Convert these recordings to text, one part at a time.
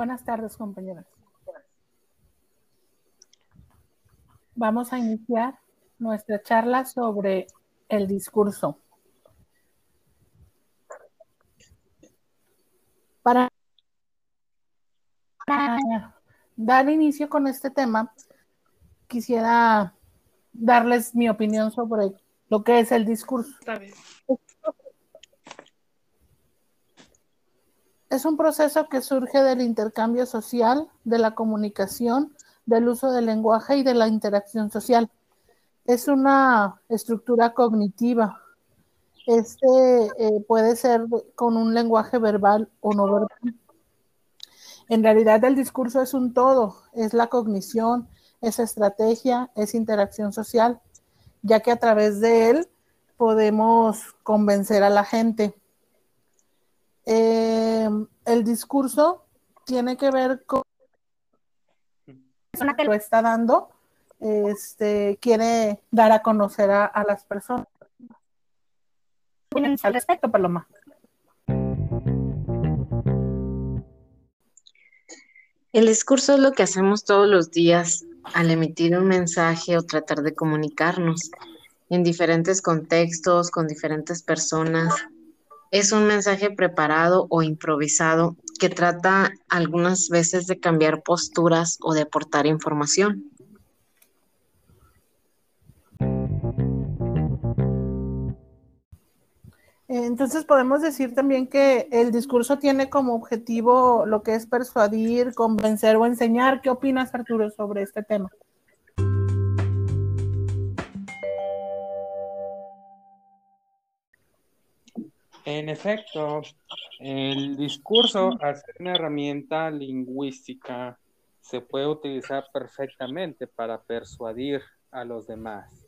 Buenas tardes, compañeras. Vamos a iniciar nuestra charla sobre el discurso. Para dar inicio con este tema, quisiera darles mi opinión sobre lo que es el discurso. Es un proceso que surge del intercambio social, de la comunicación, del uso del lenguaje y de la interacción social. Es una estructura cognitiva. Este eh, puede ser con un lenguaje verbal o no verbal. En realidad el discurso es un todo, es la cognición, es estrategia, es interacción social, ya que a través de él podemos convencer a la gente. Eh, el discurso tiene que ver con la persona que lo está dando, este, quiere dar a conocer a, a las personas. Al respecto, Paloma. El discurso es lo que hacemos todos los días al emitir un mensaje o tratar de comunicarnos en diferentes contextos, con diferentes personas, es un mensaje preparado o improvisado que trata algunas veces de cambiar posturas o de aportar información. Entonces podemos decir también que el discurso tiene como objetivo lo que es persuadir, convencer o enseñar. ¿Qué opinas, Arturo, sobre este tema? En efecto, el discurso, al ser una herramienta lingüística, se puede utilizar perfectamente para persuadir a los demás.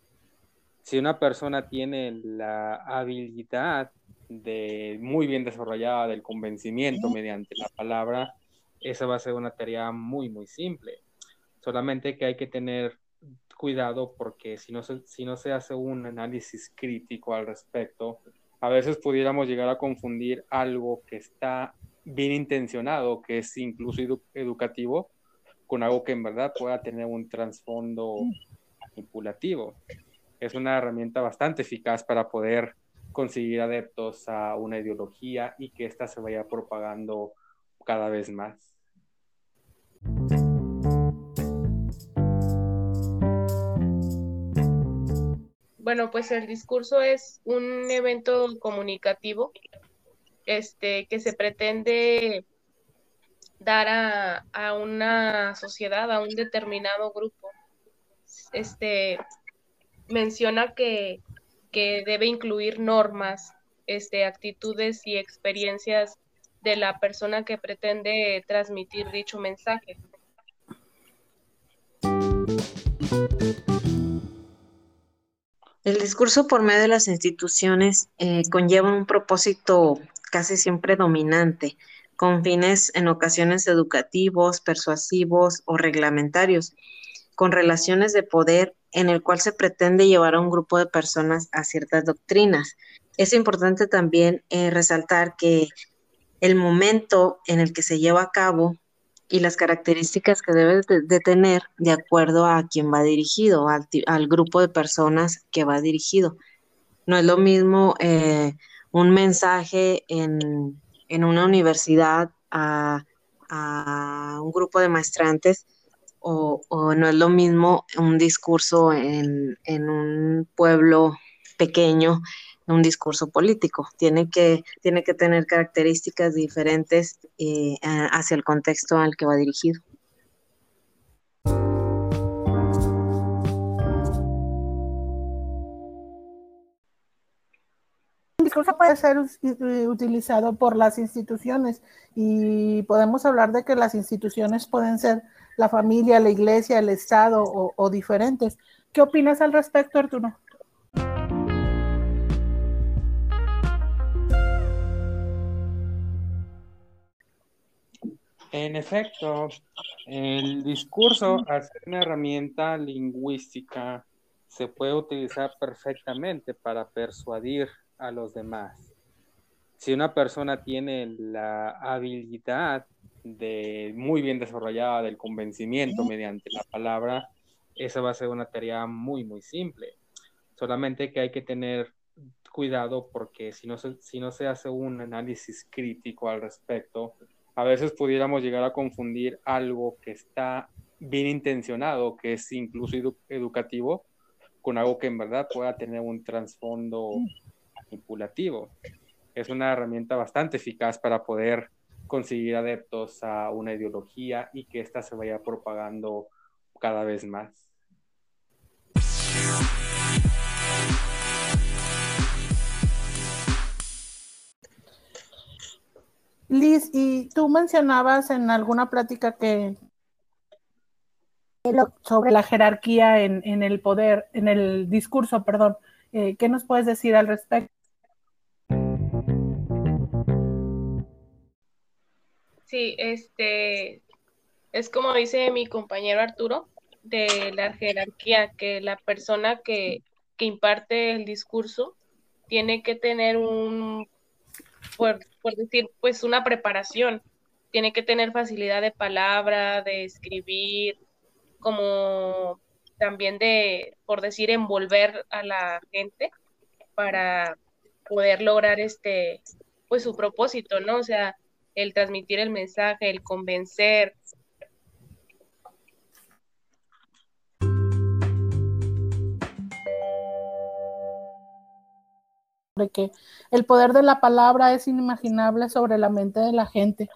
Si una persona tiene la habilidad de muy bien desarrollada del convencimiento mediante la palabra, esa va a ser una tarea muy, muy simple. Solamente que hay que tener cuidado porque si no se, si no se hace un análisis crítico al respecto, a veces pudiéramos llegar a confundir algo que está bien intencionado, que es incluso educativo, con algo que en verdad pueda tener un trasfondo manipulativo. Es una herramienta bastante eficaz para poder conseguir adeptos a una ideología y que ésta se vaya propagando cada vez más. Bueno, pues el discurso es un evento comunicativo este, que se pretende dar a, una sociedad, a un determinado grupo. Este menciona que, que debe incluir normas, este, actitudes y experiencias de la persona que pretende transmitir dicho mensaje. El discurso por medio de las instituciones eh, conlleva un propósito casi siempre dominante, con fines en ocasiones educativos, persuasivos o reglamentarios, con relaciones de poder en el cual se pretende llevar a un grupo de personas a ciertas doctrinas. Es importante también eh, resaltar que el momento en el que se lleva a cabo y las características que debe de, tener de acuerdo a quien va dirigido, al, grupo de personas que va dirigido. No es lo mismo eh, un mensaje en, una universidad a, un grupo de maestrantes o, no es lo mismo un discurso en, en un pueblo pequeño un discurso político. Tiene que, tiene que tener características diferentes eh, hacia el contexto al que va dirigido. El discurso puede ser utilizado por las instituciones y podemos hablar de que las instituciones pueden ser la familia, la iglesia, el Estado o diferentes. ¿Qué opinas al respecto, Arturo? En efecto, el discurso, al ser una herramienta lingüística, se puede utilizar perfectamente para persuadir a los demás. Si una persona tiene la habilidad de muy bien desarrollada del convencimiento mediante la palabra, esa va a ser una tarea muy, muy simple. Solamente que hay que tener cuidado porque si no se, si no se hace un análisis crítico al respecto, a veces pudiéramos llegar a confundir algo que está bien intencionado, que es incluso educativo, con algo que en verdad pueda tener un trasfondo manipulativo. Es una herramienta bastante eficaz para poder conseguir adeptos a una ideología y que ésta se vaya propagando cada vez más. Liz, y tú mencionabas en alguna plática que sobre la jerarquía en, el poder, en el discurso, perdón. Eh, ¿Qué nos puedes decir al respecto? Sí, este es como dice mi compañero Arturo, de la jerarquía, que la persona que, que imparte el discurso tiene que tener un por, decir, pues una preparación. Tiene que tener facilidad de palabra, de escribir, como también de, por decir, envolver a la gente para poder lograr este, pues su propósito, ¿no? O sea, el transmitir el mensaje, el convencer, que el poder de la palabra es inimaginable sobre la mente de la gente.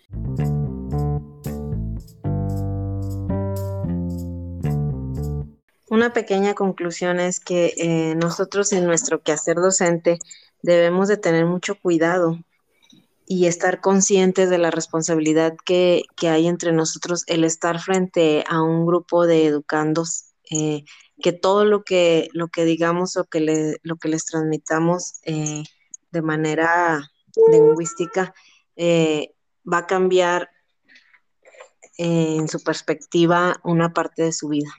Una pequeña conclusión es que eh, nosotros en nuestro quehacer docente debemos de tener mucho cuidado y estar conscientes de la responsabilidad que, hay entre nosotros el estar frente a un grupo de educandos eh, que todo lo que, lo que digamos o que le, lo que les transmitamos eh, de manera lingüística eh, va a cambiar en su perspectiva una parte de su vida.